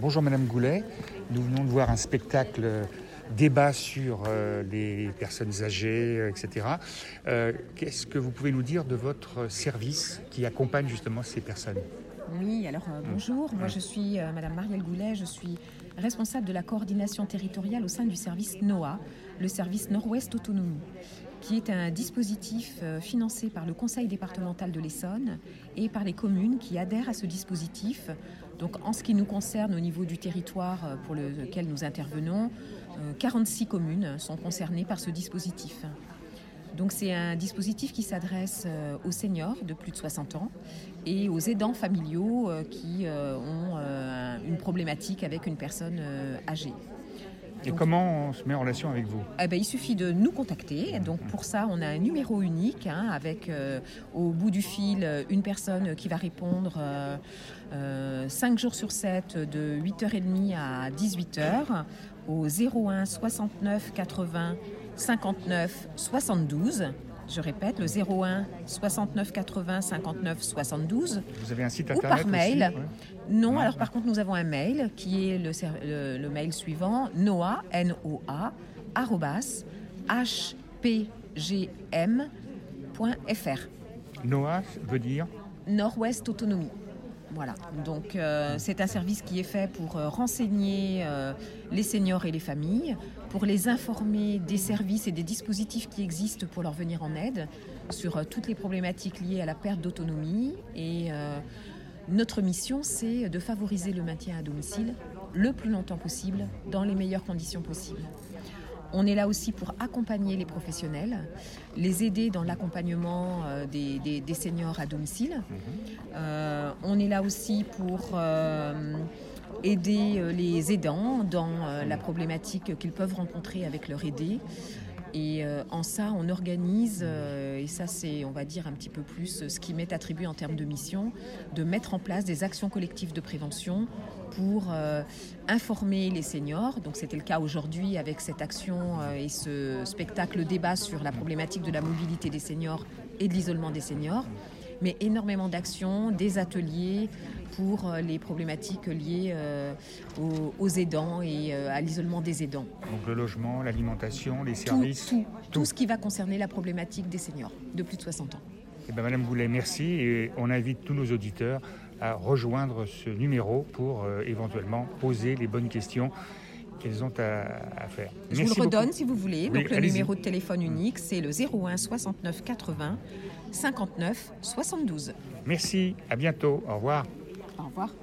Bonjour Madame Goulet, nous venons de voir un spectacle euh, débat sur euh, les personnes âgées, euh, etc. Qu'est-ce que vous pouvez nous dire de votre service qui accompagne justement ces personnes? Oui, alors euh, bonjour, moi je suis euh, Madame Marielle Goulet, je suis responsable de la coordination territoriale au sein du service NOA, le service Nord-Ouest Autonomie, qui est un dispositif euh, financé par le Conseil départemental de l'Essonne et par les communes qui adhèrent à ce dispositif. Donc en ce qui nous concerne au niveau du territoire pour lequel nous intervenons, euh, 46 communes sont concernées par ce dispositif. Donc c'est un dispositif qui s'adresse euh, aux seniors de plus de 60 ans et aux aidants familiaux euh, qui euh, ont une problématique avec une personne âgée. Et Donc- comment on se met en relation avec vous? Eh ben, il suffit de nous contacter. Donc pour ça, on a un numéro unique hein, avec euh, au bout du fil une personne qui va répondre euh, 5 jours sur 7 de 8h30 à 18h au 01 69 80 59 72. Je répète, le 01 69 80 59 72. Vous avez un site Ou internet par mail. aussi, ouais Non, Non. alors par contre, nous avons un mail qui est le, ser- le- le mail suivant noa, N-O-A, arrobas, hpgm.fr. Noah veut dire Nord-Ouest Autonomie. Voilà, donc euh, c'est un service qui est fait pour euh, renseigner euh, les seniors et les familles, pour les informer des services et des dispositifs qui existent pour leur venir en aide sur toutes les problématiques liées à la perte d'autonomie. Et notre mission, c'est de favoriser le maintien à domicile le plus longtemps possible, dans les meilleures conditions possibles. On est là aussi pour accompagner les professionnels, les aider dans l'accompagnement euh, des, des- des seniors à domicile. Euh, on est là aussi pour euh, aider les aidants dans la problématique qu'ils peuvent rencontrer avec leur aidé. Et euh, en ça, on organise, euh, et ça c'est, on va dire, un petit peu plus euh, ce qui m'est attribué en termes de mission, de mettre en place des actions collectives de prévention pour informer les seniors. Donc c'était le cas aujourd'hui avec cette action et ce spectacle débat sur la problématique de la mobilité des seniors et de l'isolement des seniors, mais énormément d'actions, des ateliers pour euh, les problématiques liées euh, aux, aux aidants et euh, à l'isolement des aidants. Donc le logement, l'alimentation, les services tout, tout. tout ce qui va concerner la problématique des seniors de plus de 60 ans. Eh ben, Madame Goulet, merci. Et on invite tous nos auditeurs à rejoindre ce numéro pour euh, éventuellement poser les bonnes questions qu'elles ont à, à faire. Je Merci vous le redonne beaucoup. si vous voulez. Oui, Donc le numéro de téléphone unique, c'est le 01 69 80 59 72. Merci, à bientôt. Au revoir. Au revoir.